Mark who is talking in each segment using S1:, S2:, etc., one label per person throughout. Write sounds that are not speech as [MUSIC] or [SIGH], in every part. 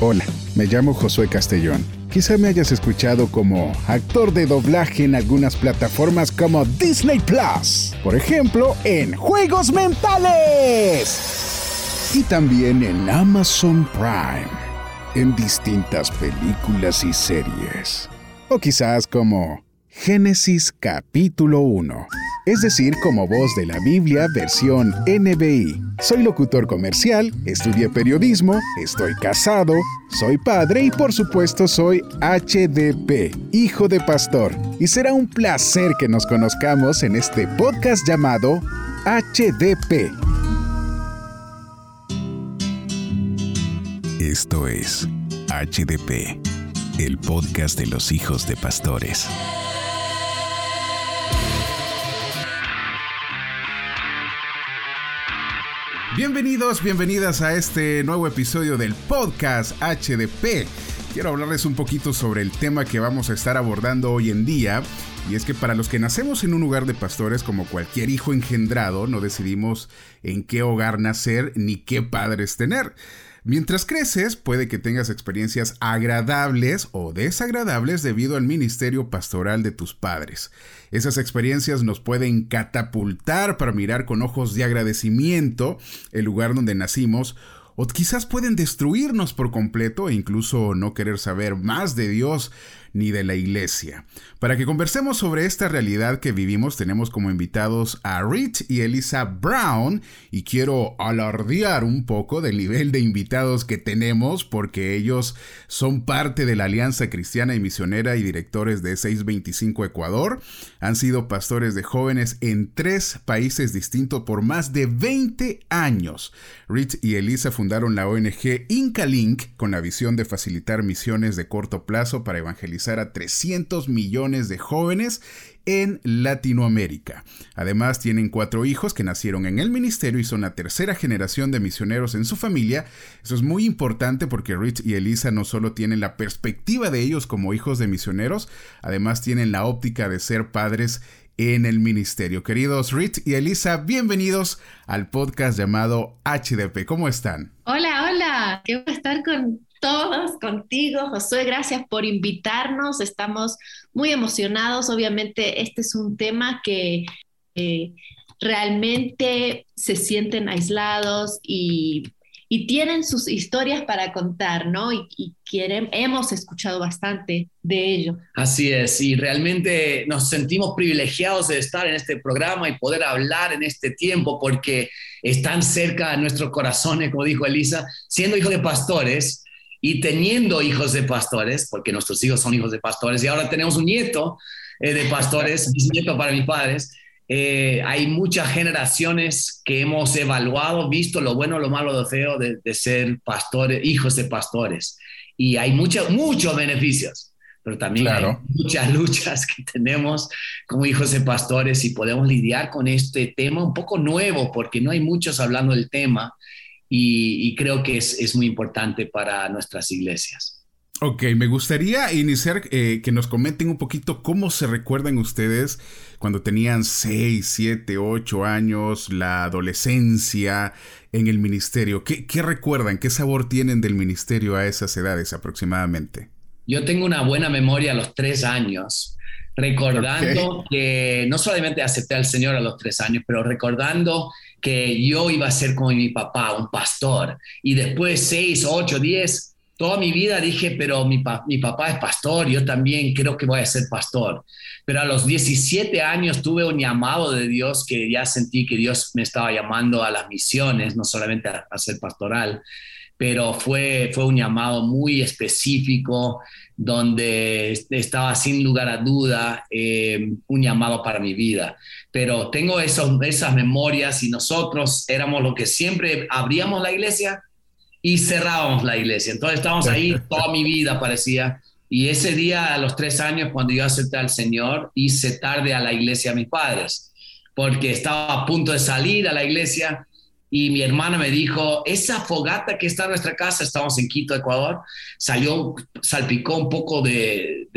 S1: Hola, me llamo Josué Castellón. Quizá me hayas escuchado como actor de doblaje en algunas plataformas como Disney Plus, por ejemplo, en Juegos Mentales. Y también en Amazon Prime, en distintas películas y series. O quizás como Génesis capítulo 1 es decir, como voz de la Biblia versión NBI. Soy locutor comercial, estudié periodismo, estoy casado, soy padre y por supuesto soy HDP, hijo de pastor. Y será un placer que nos conozcamos en este podcast llamado HDP.
S2: Esto es HDP, el podcast de los hijos de pastores.
S1: Bienvenidos, bienvenidas a este nuevo episodio del podcast HDP. Quiero hablarles un poquito sobre el tema que vamos a estar abordando hoy en día. Y es que para los que nacemos en un hogar de pastores, como cualquier hijo engendrado, no decidimos en qué hogar nacer ni qué padres tener. Mientras creces, puede que tengas experiencias agradables o desagradables debido al ministerio pastoral de tus padres. Esas experiencias nos pueden catapultar para mirar con ojos de agradecimiento el lugar donde nacimos o quizás pueden destruirnos por completo e incluso no querer saber más de Dios ni de la iglesia. Para que conversemos sobre esta realidad que vivimos, tenemos como invitados a Rich y Elisa Brown y quiero alardear un poco del nivel de invitados que tenemos porque ellos son parte de la Alianza Cristiana y Misionera y directores de 625 Ecuador. Han sido pastores de jóvenes en tres países distintos por más de 20 años. Rich y Elisa fundaron la ONG Incalink con la visión de facilitar misiones de corto plazo para evangelizar a 300 millones de jóvenes en Latinoamérica. Además, tienen cuatro hijos que nacieron en el ministerio y son la tercera generación de misioneros en su familia. Eso es muy importante porque Rich y Elisa no solo tienen la perspectiva de ellos como hijos de misioneros, además tienen la óptica de ser padres en el ministerio. Queridos Rich y Elisa, bienvenidos al podcast llamado HDP. ¿Cómo están?
S3: Hola, hola. Qué bueno estar con todos contigo, Josué. Gracias por invitarnos. Estamos muy emocionados. Obviamente, este es un tema que eh, realmente se sienten aislados y, tienen sus historias para contar, ¿no? Y, quieren, hemos escuchado bastante de ello.
S4: Así es, y realmente nos sentimos privilegiados de estar en este programa y poder hablar en este tiempo porque están cerca de nuestros corazones, como dijo Elisa, siendo hijos de pastores y teniendo hijos de pastores, porque nuestros hijos son hijos de pastores, y ahora tenemos un nieto eh, de pastores, bisnieto para mis padres, eh, hay muchas generaciones que hemos evaluado, visto lo bueno, lo malo, lo feo de, ser pastores, hijos de pastores. Y hay muchos, muchos beneficios, pero también hay muchas [LAUGHS] luchas que tenemos como hijos de pastores y podemos lidiar con este tema un poco nuevo, porque no hay muchos hablando del tema y, creo que es, muy importante para nuestras iglesias.
S1: Ok, me gustaría iniciar eh, que nos comenten un poquito cómo se recuerdan ustedes cuando tenían 6, 7, 8 años, la adolescencia en el ministerio. ¿Qué, ¿Qué, recuerdan? ¿Qué sabor tienen del ministerio a esas edades aproximadamente?
S4: Yo tengo una buena memoria a los 3 años, recordando que no solamente acepté al Señor a los 3 años, pero recordando que yo iba a ser como mi papá, un pastor. Y después, seis, ocho, diez, toda mi vida dije, pero mi, mi papá es pastor, yo también creo que voy a ser pastor. Pero a los 17 años tuve un llamado de Dios que ya sentí que Dios me estaba llamando a las misiones, no solamente a, a ser pastoral pero fue, fue un llamado muy específico donde estaba sin lugar a duda eh, un llamado para mi vida. Pero tengo esos, esas memorias y nosotros éramos lo que siempre abríamos la iglesia y cerrábamos la iglesia. Entonces estábamos ahí [LAUGHS] toda mi vida parecía. Y ese día, a los tres años, cuando yo acepté al Señor, hice tarde a la iglesia a mis padres, porque estaba a punto de salir a la iglesia y mi hermana me dijo, esa fogata que está en nuestra casa, estamos en Quito, Ecuador, salió, salpicó un poco de,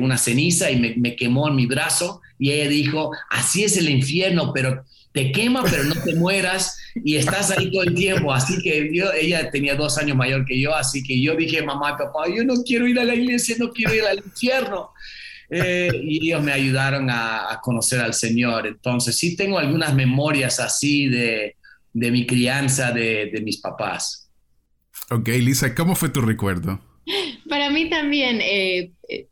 S4: una ceniza y me, quemó en mi brazo y ella dijo, así es el infierno, pero te quema, pero no te [LAUGHS] mueras y estás ahí todo el tiempo. Así que yo, ella tenía dos años mayor que yo, así que yo dije, mamá y papá, yo no quiero ir a la iglesia, no quiero ir al infierno. Eh, y ellos me ayudaron a, conocer al Señor. Entonces sí tengo algunas memorias así de, de mi crianza, de, de mis papás.
S1: Ok, Lisa, ¿cómo fue tu recuerdo?
S3: Para mí también, eh, eh,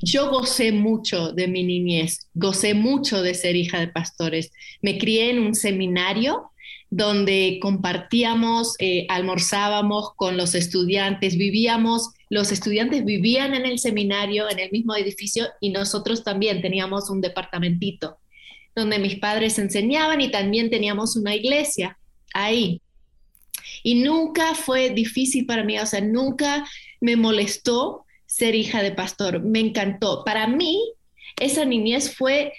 S3: yo gocé mucho de mi niñez, gocé mucho de ser hija de pastores. Me crié en un seminario donde compartíamos, eh, almorzábamos con los estudiantes, vivíamos, los estudiantes vivían en el seminario, en el mismo edificio, y nosotros también teníamos un departamentito donde mis padres enseñaban y también teníamos una iglesia ahí. Y nunca fue difícil para mí, o sea, nunca me molestó ser hija de pastor, me encantó. Para mí, esa niñez fue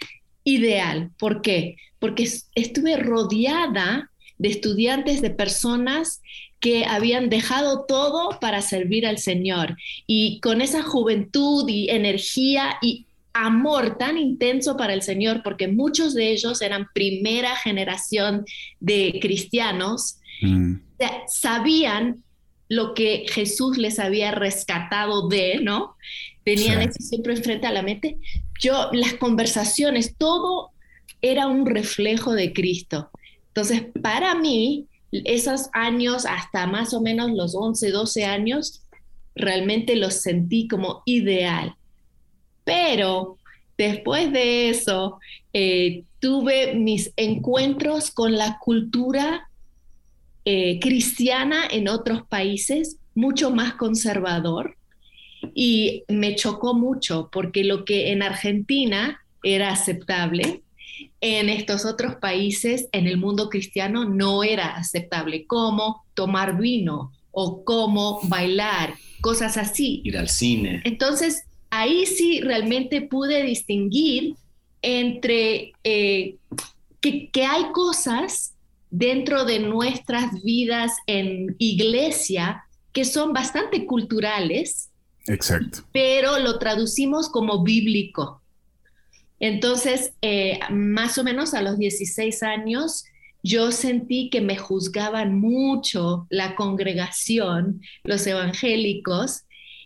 S3: ideal. ¿Por qué? Porque estuve rodeada de estudiantes, de personas que habían dejado todo para servir al Señor. Y con esa juventud y energía y amor tan intenso para el Señor, porque muchos de ellos eran primera generación de cristianos, mm. sabían lo que Jesús les había rescatado de, ¿no? Tenían eso siempre enfrente a la mente. Yo, las conversaciones, todo era un reflejo de Cristo. Entonces, para mí, esos años, hasta más o menos los 11, 12 años, realmente los sentí como ideal. Pero después de eso, eh, tuve mis encuentros con la cultura eh, cristiana en otros países, mucho más conservador, y me chocó mucho porque lo que en Argentina era aceptable, en estos otros países, en el mundo cristiano, no era aceptable, como tomar vino o como bailar, cosas así.
S4: Ir al cine.
S3: Entonces, ahí sí realmente pude distinguir entre eh, que, que hay cosas dentro de nuestras vidas en iglesia que son bastante culturales.
S1: Exacto.
S3: Pero lo traducimos como bíblico. Entonces, eh, más o menos a los 16 años, yo sentí que me juzgaban mucho la congregación, los evangélicos,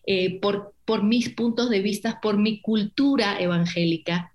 S3: eh, por, por mis puntos de vista, por mi cultura evangélica,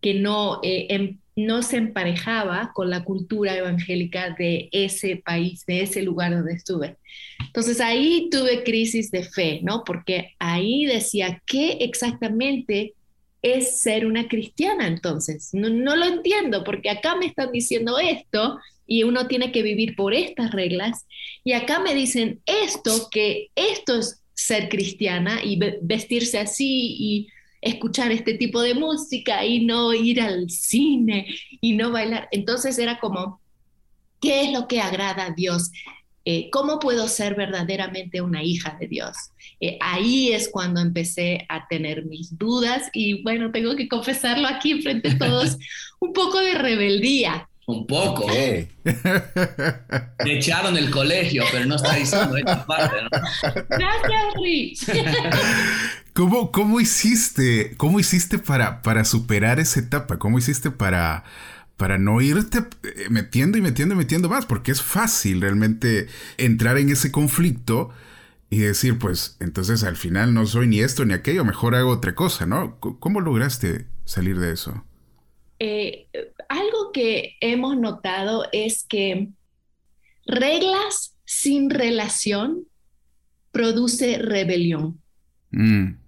S3: que no, eh, em, no se emparejaba con la cultura evangélica de ese país, de ese lugar donde estuve. Entonces ahí tuve crisis de fe, ¿no? Porque ahí decía, ¿qué exactamente es ser una cristiana entonces? No, no lo entiendo, porque acá me están diciendo esto y uno tiene que vivir por estas reglas, y acá me dicen esto, que esto es ser cristiana y vestirse así y escuchar este tipo de música y no ir al cine y no bailar. Entonces era como, ¿qué es lo que agrada a Dios? Eh, ¿Cómo puedo ser verdaderamente una hija de Dios? Eh, ahí es cuando empecé a tener mis dudas y bueno, tengo que confesarlo aquí frente a todos, [LAUGHS] un poco de rebeldía.
S4: Un poco. Me echaron el colegio, pero no está diciendo esta parte, ¿no?
S3: Gracias, Rich. [LAUGHS]
S1: ¿Cómo, ¿Cómo, hiciste, cómo hiciste para, para superar esa etapa? ¿Cómo hiciste para, para no irte eh, metiendo y metiendo y metiendo más? Porque es fácil realmente entrar en ese conflicto y decir, pues entonces al final no soy ni esto ni aquello, mejor hago otra cosa, ¿no? ¿Cómo lograste salir de eso?
S3: Eh, algo que hemos notado es que reglas sin relación produce rebelión. Mm.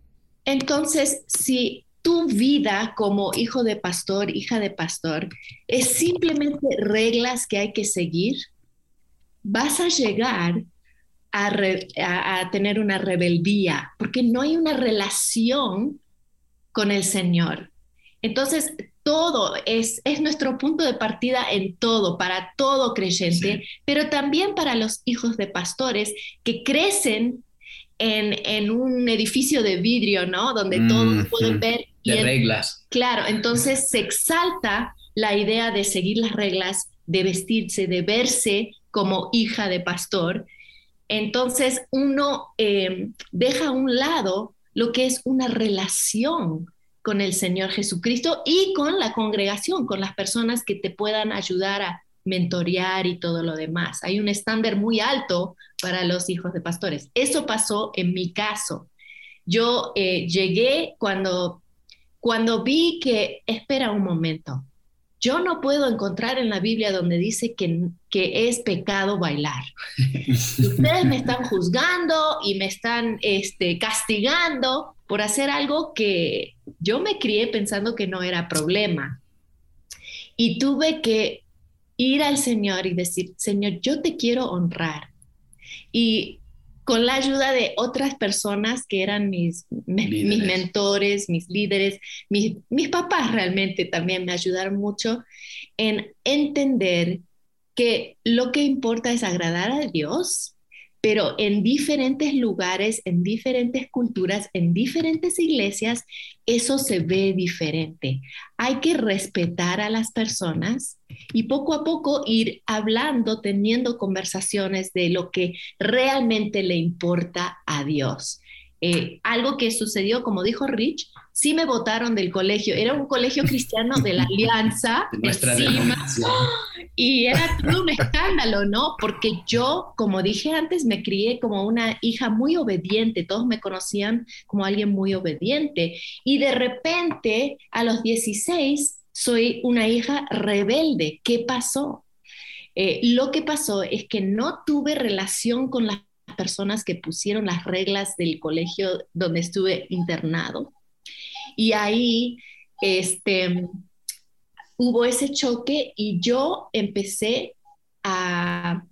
S3: Entonces, si tu vida como hijo de pastor, hija de pastor, es simplemente reglas que hay que seguir, vas a llegar a, tener una rebeldía, porque no hay una relación con el Señor. Entonces, todo es, es nuestro punto de partida en todo, para todo creyente, pero también para los hijos de pastores que crecen en, un edificio de vidrio, ¿no? Donde todos pueden ver.
S4: de reglas.
S3: Claro, entonces se exalta la idea de seguir las reglas, de vestirse, de verse como hija de pastor. Entonces uno eh, deja a un lado lo que es una relación con el Señor Jesucristo y con la congregación, con las personas que te puedan ayudar a mentorear y todo lo demás. Hay un estándar muy alto para los hijos de pastores. Eso pasó en mi caso. Yo eh, llegué cuando, cuando vi que, espera un momento, yo no puedo encontrar en la Biblia donde dice que, que es pecado bailar. [LAUGHS] Ustedes me están juzgando y me están este, castigando por hacer algo que yo me crié pensando que no era problema. Y tuve que ir al Señor y decir, Señor, yo te quiero honrar. Y con la ayuda de otras personas que eran mis, mis mentores, mis líderes, mis, mis papás realmente también me ayudaron mucho en entender que lo que importa es agradar a Dios pero en diferentes lugares, en diferentes culturas, en diferentes iglesias, eso se ve diferente. Hay que respetar a las personas y poco a poco ir hablando, teniendo conversaciones de lo que realmente le importa a Dios. Eh, algo que sucedió, como dijo Rich, sí me votaron del colegio. Era un colegio cristiano de la [LAUGHS] Alianza.
S4: nuestra [GASPS]
S3: y era todo un escándalo, ¿no? Porque yo, como dije antes, me crié como una hija muy obediente. Todos me conocían como alguien muy obediente. Y de repente, a los 16, soy una hija rebelde. ¿Qué pasó? Eh, lo que pasó es que no tuve relación con las personas que pusieron las reglas del colegio donde estuve internado. Y ahí este, hubo ese choque y yo empecé a,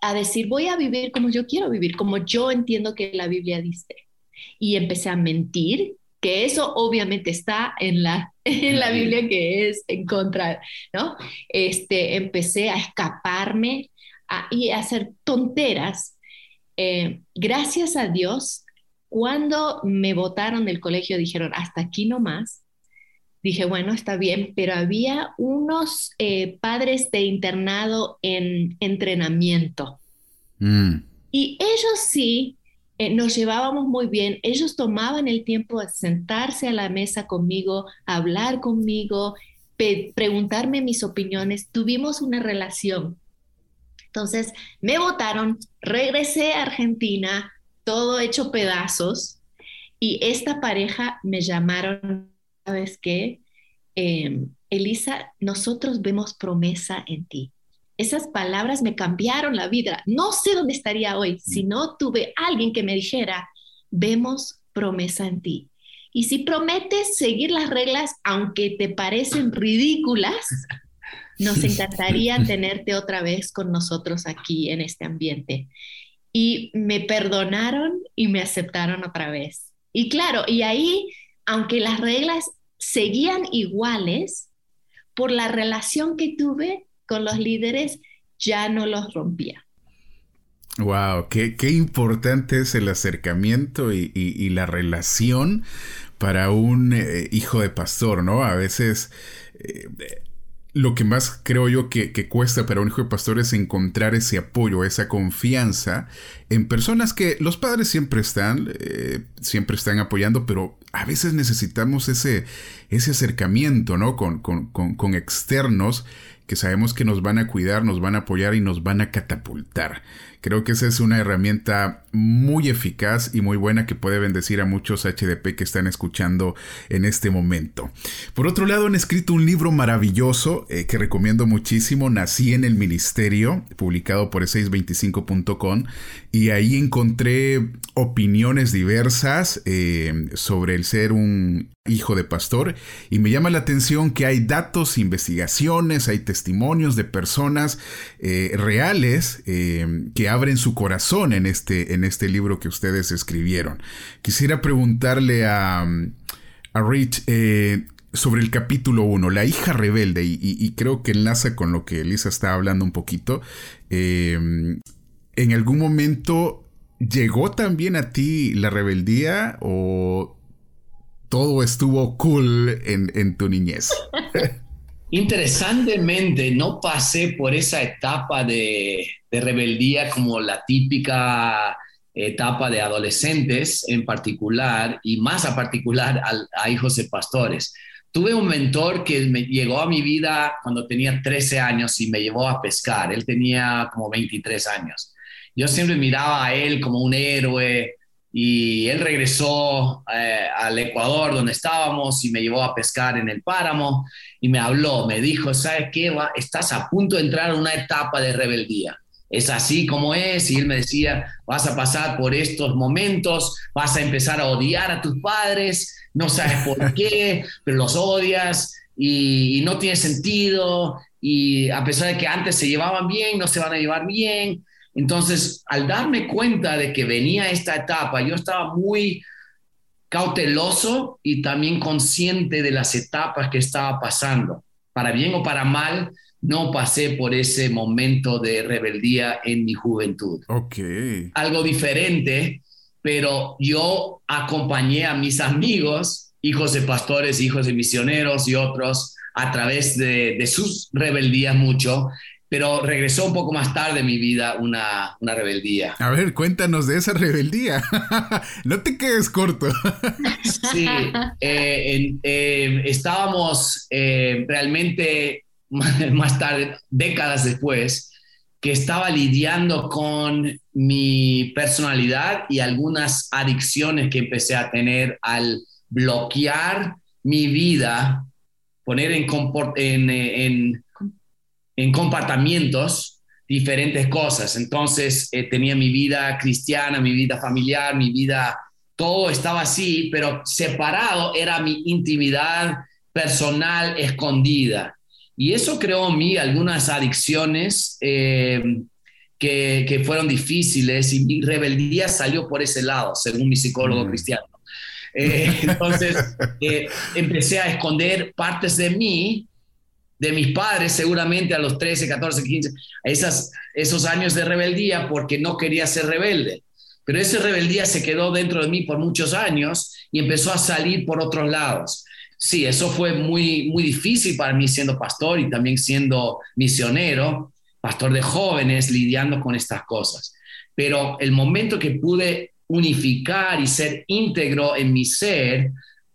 S3: a decir, voy a vivir como yo quiero vivir, como yo entiendo que la Biblia dice. Y empecé a mentir, que eso obviamente está en la, [LAUGHS] en la Biblia que es en contra, ¿no? Este, empecé a escaparme y a hacer tonteras. Eh, gracias a Dios, cuando me votaron del colegio, dijeron, hasta aquí no más. Dije, bueno, está bien, pero había unos eh, padres de internado en entrenamiento. Mm. Y ellos sí eh, nos llevábamos muy bien. Ellos tomaban el tiempo de sentarse a la mesa conmigo, hablar conmigo, preguntarme mis opiniones. Tuvimos una relación. Entonces me votaron, regresé a Argentina, todo hecho pedazos. Y esta pareja me llamaron, ¿sabes qué? Em, Elisa, nosotros vemos promesa en ti. Esas palabras me cambiaron la vida. No sé dónde estaría hoy si no tuve alguien que me dijera, vemos promesa en ti. Y si prometes seguir las reglas, aunque te parecen ridículas, nos [LAUGHS] encantaría tenerte otra vez con nosotros aquí en este ambiente y me perdonaron y me aceptaron otra vez. Y claro, y ahí, aunque las reglas seguían iguales, por la relación que tuve con los líderes, ya no los rompía.
S1: Wow, qué, qué importante es el acercamiento y, la relación para un eh, hijo de pastor, ¿no? A veces eh, lo que más creo yo que, cuesta para un hijo de pastor es encontrar ese apoyo, esa confianza en personas que los padres siempre están, eh, siempre están apoyando, pero a veces necesitamos ese, ese acercamiento, ¿no? Con, con, con externos que sabemos que nos van a cuidar, nos van a apoyar y nos van a catapultar. Creo que esa es una herramienta muy eficaz y muy buena que puede bendecir a muchos HDP que están escuchando en este momento. Por otro lado, han escrito un libro maravilloso eh, que recomiendo muchísimo, Nací en el Ministerio, publicado por 625.com, y ahí encontré opiniones diversas eh, sobre el ser un hijo de pastor y me llama la atención que hay datos, investigaciones, hay testimonios de personas eh, reales que abren su corazón en este, en este libro que ustedes escribieron. Quisiera preguntarle a, a Rich eh, sobre el capítulo 1, la hija rebelde, y, creo que enlaza con lo que Elisa está hablando un poquito. Eh, ¿En algún momento llegó también a ti la rebeldía o todo estuvo cool en, en tu niñez? [LAUGHS]
S4: Interesantemente, no pasé por esa etapa de, rebeldía como la típica etapa de adolescentes en particular y más a particular a, hijos de pastores. Tuve un mentor que me llegó a mi vida cuando tenía 13 años y me llevó a pescar. Él tenía como 23 años. Yo siempre miraba a él como un héroe y él regresó eh, al Ecuador donde estábamos y me llevó a pescar en el páramo y me habló, me dijo, ¿sabes qué? Estás a punto de entrar en una etapa de rebeldía es así como es. Y él me decía, vas a pasar por estos momentos, vas a empezar a odiar a tus padres, no sabes por [LAUGHS] qué, pero los odias y, no tiene sentido. Y a pesar de que antes se llevaban bien, no se van a llevar bien. Entonces, al darme cuenta de que venía esta etapa, yo estaba muy cauteloso y también consciente de las etapas que estaba pasando, para bien o para mal, no pasé por ese momento de rebeldía en mi juventud.
S1: Ok.
S4: Algo diferente, pero yo acompañé a mis amigos, hijos de pastores, hijos de misioneros y otros, a través de, sus rebeldías mucho, pero regresó un poco más tarde en mi vida una, rebeldía.
S1: A ver, cuéntanos de esa rebeldía. [LAUGHS] no te quedes corto. [LAUGHS]
S4: sí, eh, eh, estábamos eh, realmente [LAUGHS] más tarde, décadas después, que estaba lidiando con mi personalidad y algunas adicciones que empecé a tener al bloquear mi vida, poner en, en, en, comportamientos diferentes cosas. Entonces eh, tenía mi vida cristiana, mi vida familiar, mi vida, todo estaba así, pero separado era mi intimidad personal escondida. Y eso creó en mí algunas adicciones eh, que, que, fueron difíciles y mi rebeldía salió por ese lado, según mi psicólogo mm. cristiano. Eh, entonces, [LAUGHS] empecé a esconder partes de mí, de mis padres, seguramente a los 13, 14, 15, esas, esos años de rebeldía, porque no quería ser rebelde. Pero esa rebeldía se quedó dentro de mí por muchos años y empezó a salir por otros lados sí, eso fue muy, muy difícil para mí siendo pastor y también siendo misionero, pastor de jóvenes, lidiando con estas cosas. Pero el momento que pude unificar y ser íntegro en mi ser,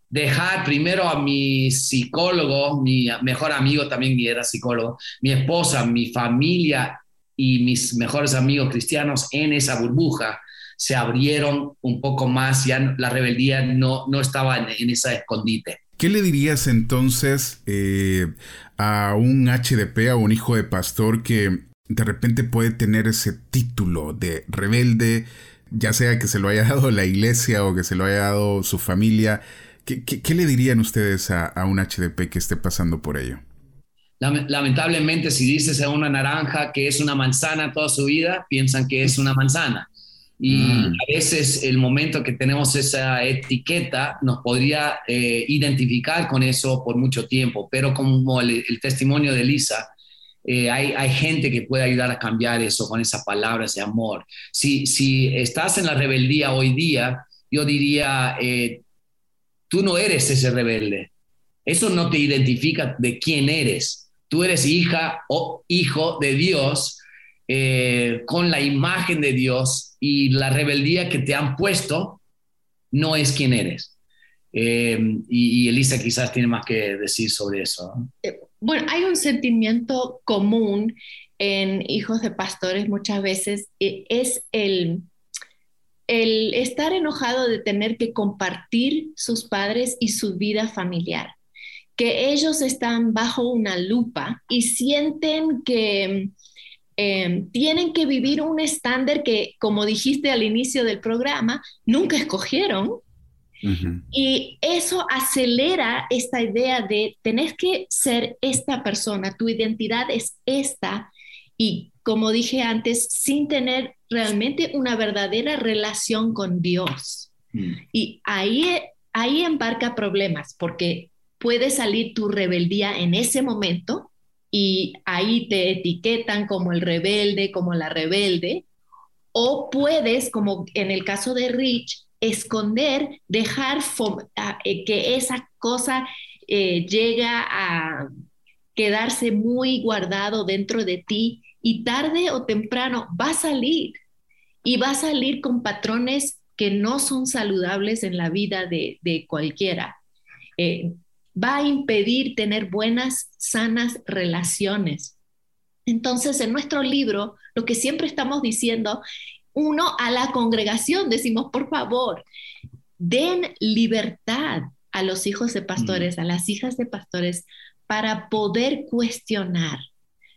S4: dejar primero a mi psicólogo, mi mejor amigo también era psicólogo, mi esposa, mi familia y mis mejores amigos cristianos en esa burbuja, se abrieron un poco más, ya la rebeldía no, no estaba en, en esa escondite.
S1: ¿Qué le dirías entonces eh, a un HDP, a un hijo de pastor que de repente puede tener ese título de rebelde, ya sea que se lo haya dado la iglesia o que se lo haya dado su familia? ¿Qué, le dirían ustedes a, a, un HDP que esté pasando por ello?
S4: Lamentablemente, si dices a una naranja que es una manzana toda su vida, piensan que es una manzana. Y mm. a veces el momento que tenemos esa etiqueta nos podría eh, identificar con eso por mucho tiempo, pero como el, testimonio de Lisa, eh, hay, hay, gente que puede ayudar a cambiar eso con esas palabras de amor. Si, si estás en la rebeldía hoy día, yo diría, eh, tú no eres ese rebelde. Eso no te identifica de quién eres. Tú eres hija o hijo de Dios con la imagen de Dios y la rebeldía que te han puesto no es quien eres. Eh, y, Elisa quizás tiene más que decir sobre eso.
S3: Eh, bueno, hay un sentimiento común en hijos de pastores muchas veces, eh, es el, el estar enojado de tener que compartir sus padres y su vida familiar, que ellos están bajo una lupa y sienten que Em, tienen que vivir un estándar que, como dijiste al inicio del programa, nunca escogieron. Y eso acelera esta idea de tener que ser esta persona, tu identidad es esta. Y como dije antes, sin tener realmente una verdadera relación con Dios. Mm. Y ahí, ahí embarca problemas, porque puede salir tu rebeldía en ese momento y ahí te etiquetan como el rebelde, como la rebelde, o puedes, como en el caso de Rich, esconder, dejar eh, que esa cosa eh, llega a quedarse muy guardado dentro de ti y tarde o temprano va a salir. y va a salir con patrones que no son saludables en la vida de, cualquiera. Eh, va a impedir tener buenas, sanas relaciones. Entonces, en nuestro libro, lo que siempre estamos diciendo, uno a la congregación, decimos, por favor, den libertad a los hijos de pastores, mm. a las hijas de pastores, para poder cuestionar.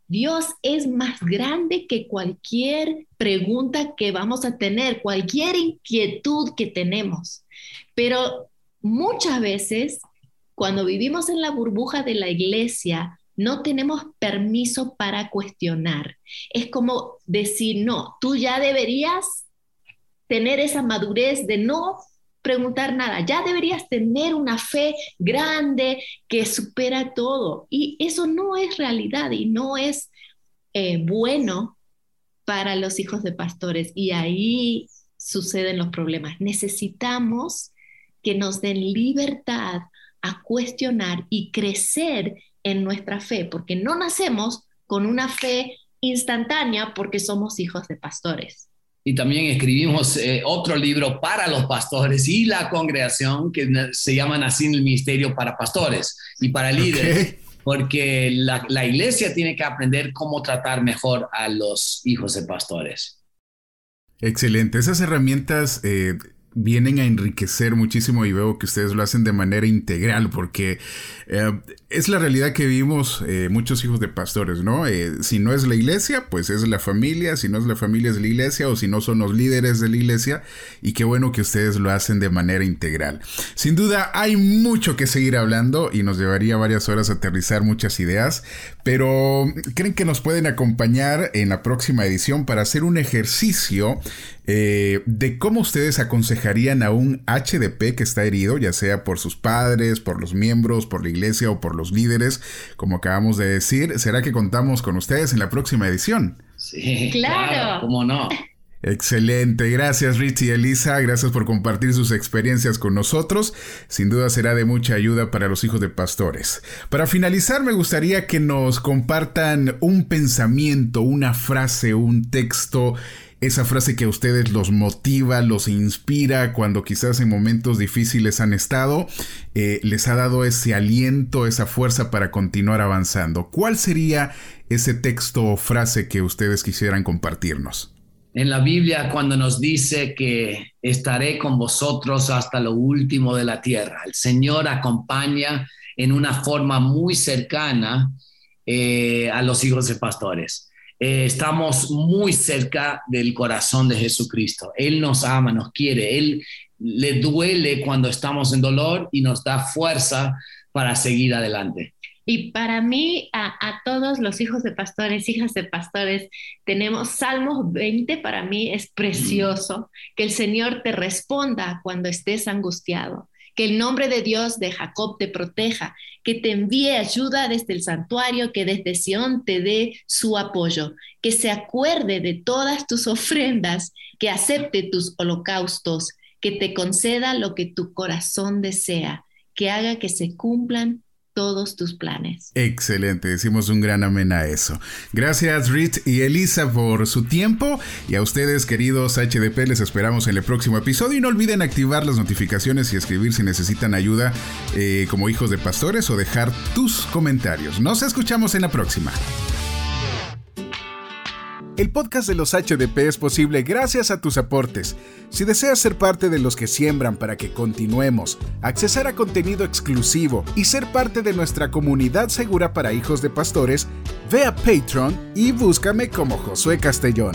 S3: Dios es más grande que cualquier pregunta que vamos a tener, cualquier inquietud que tenemos. Pero muchas veces, cuando vivimos en la burbuja de la iglesia, no tenemos permiso para cuestionar. Es como decir, no, tú ya deberías tener esa madurez de no preguntar nada, ya deberías tener una fe grande que supera todo. Y eso no es realidad y no es eh, bueno para los hijos de pastores. Y ahí suceden los problemas. Necesitamos que nos den libertad a cuestionar y crecer en nuestra fe, porque no nacemos con una fe instantánea porque somos hijos de pastores
S4: y también escribimos eh, otro libro para los pastores y la congregación que se llama Así el Ministerio para Pastores y para líderes, porque la, la, iglesia tiene que aprender cómo tratar mejor a los hijos de pastores.
S1: Excelente. Esas herramientas eh, vienen a enriquecer muchísimo y veo que ustedes lo hacen de manera integral porque eh, es la realidad que vivimos eh, muchos hijos de pastores, ¿no? Eh, si no es la iglesia, pues es la familia, si no es la familia es la iglesia o si no son los líderes de la iglesia y qué bueno que ustedes lo hacen de manera integral. Sin duda hay mucho que seguir hablando y nos llevaría varias horas aterrizar muchas ideas, pero ¿creen que nos pueden acompañar en la próxima edición para hacer un ejercicio eh, de cómo ustedes aconsejarían a un HDP que está herido, ya sea por sus padres, por los miembros, por la iglesia o por los líderes, como acabamos de decir? ¿Será que contamos con ustedes en la próxima edición?
S4: Sí, claro, ¿cómo no?
S1: Excelente, gracias Rich y Elisa, gracias por compartir sus experiencias con nosotros, sin duda será de mucha ayuda para los hijos de pastores. Para finalizar me gustaría que nos compartan un pensamiento, una frase, un texto esa frase que a ustedes los motiva, los inspira cuando quizás en momentos difíciles han estado, eh, les ha dado ese aliento, esa fuerza para continuar avanzando. ¿Cuál sería ese texto o frase que ustedes quisieran compartirnos?
S4: En la Biblia cuando nos dice que estaré con vosotros hasta lo último de la tierra, el Señor acompaña en una forma muy cercana eh, a los hijos de pastores. Eh, estamos muy cerca del corazón de Jesucristo. Él nos ama, nos quiere, Él le duele cuando estamos en dolor y nos da fuerza para seguir adelante.
S3: Y para mí, a, todos los hijos de pastores, hijas de pastores, tenemos Salmos 20, para mí es precioso, que el Señor te responda cuando estés angustiado que el nombre de Dios de Jacob te proteja, que te envíe ayuda desde el santuario, que desde Sión te dé su apoyo, que se acuerde de todas tus ofrendas, que acepte tus holocaustos, que te conceda lo que tu corazón desea, que haga que se cumplan todos tus planes.
S1: Excelente, decimos un gran amén a eso. Gracias Rich y Elisa por su tiempo y a ustedes queridos HDP les esperamos en el próximo episodio y no olviden activar las notificaciones y escribir si necesitan ayuda eh, como hijos de pastores o dejar tus comentarios. Nos escuchamos en la próxima. El podcast de los HDP es posible gracias a tus aportes. Si deseas ser parte de los que siembran para que continuemos, accesar a contenido exclusivo y ser parte de nuestra comunidad segura para hijos de pastores, ve a Patreon y búscame como Josué Castellón.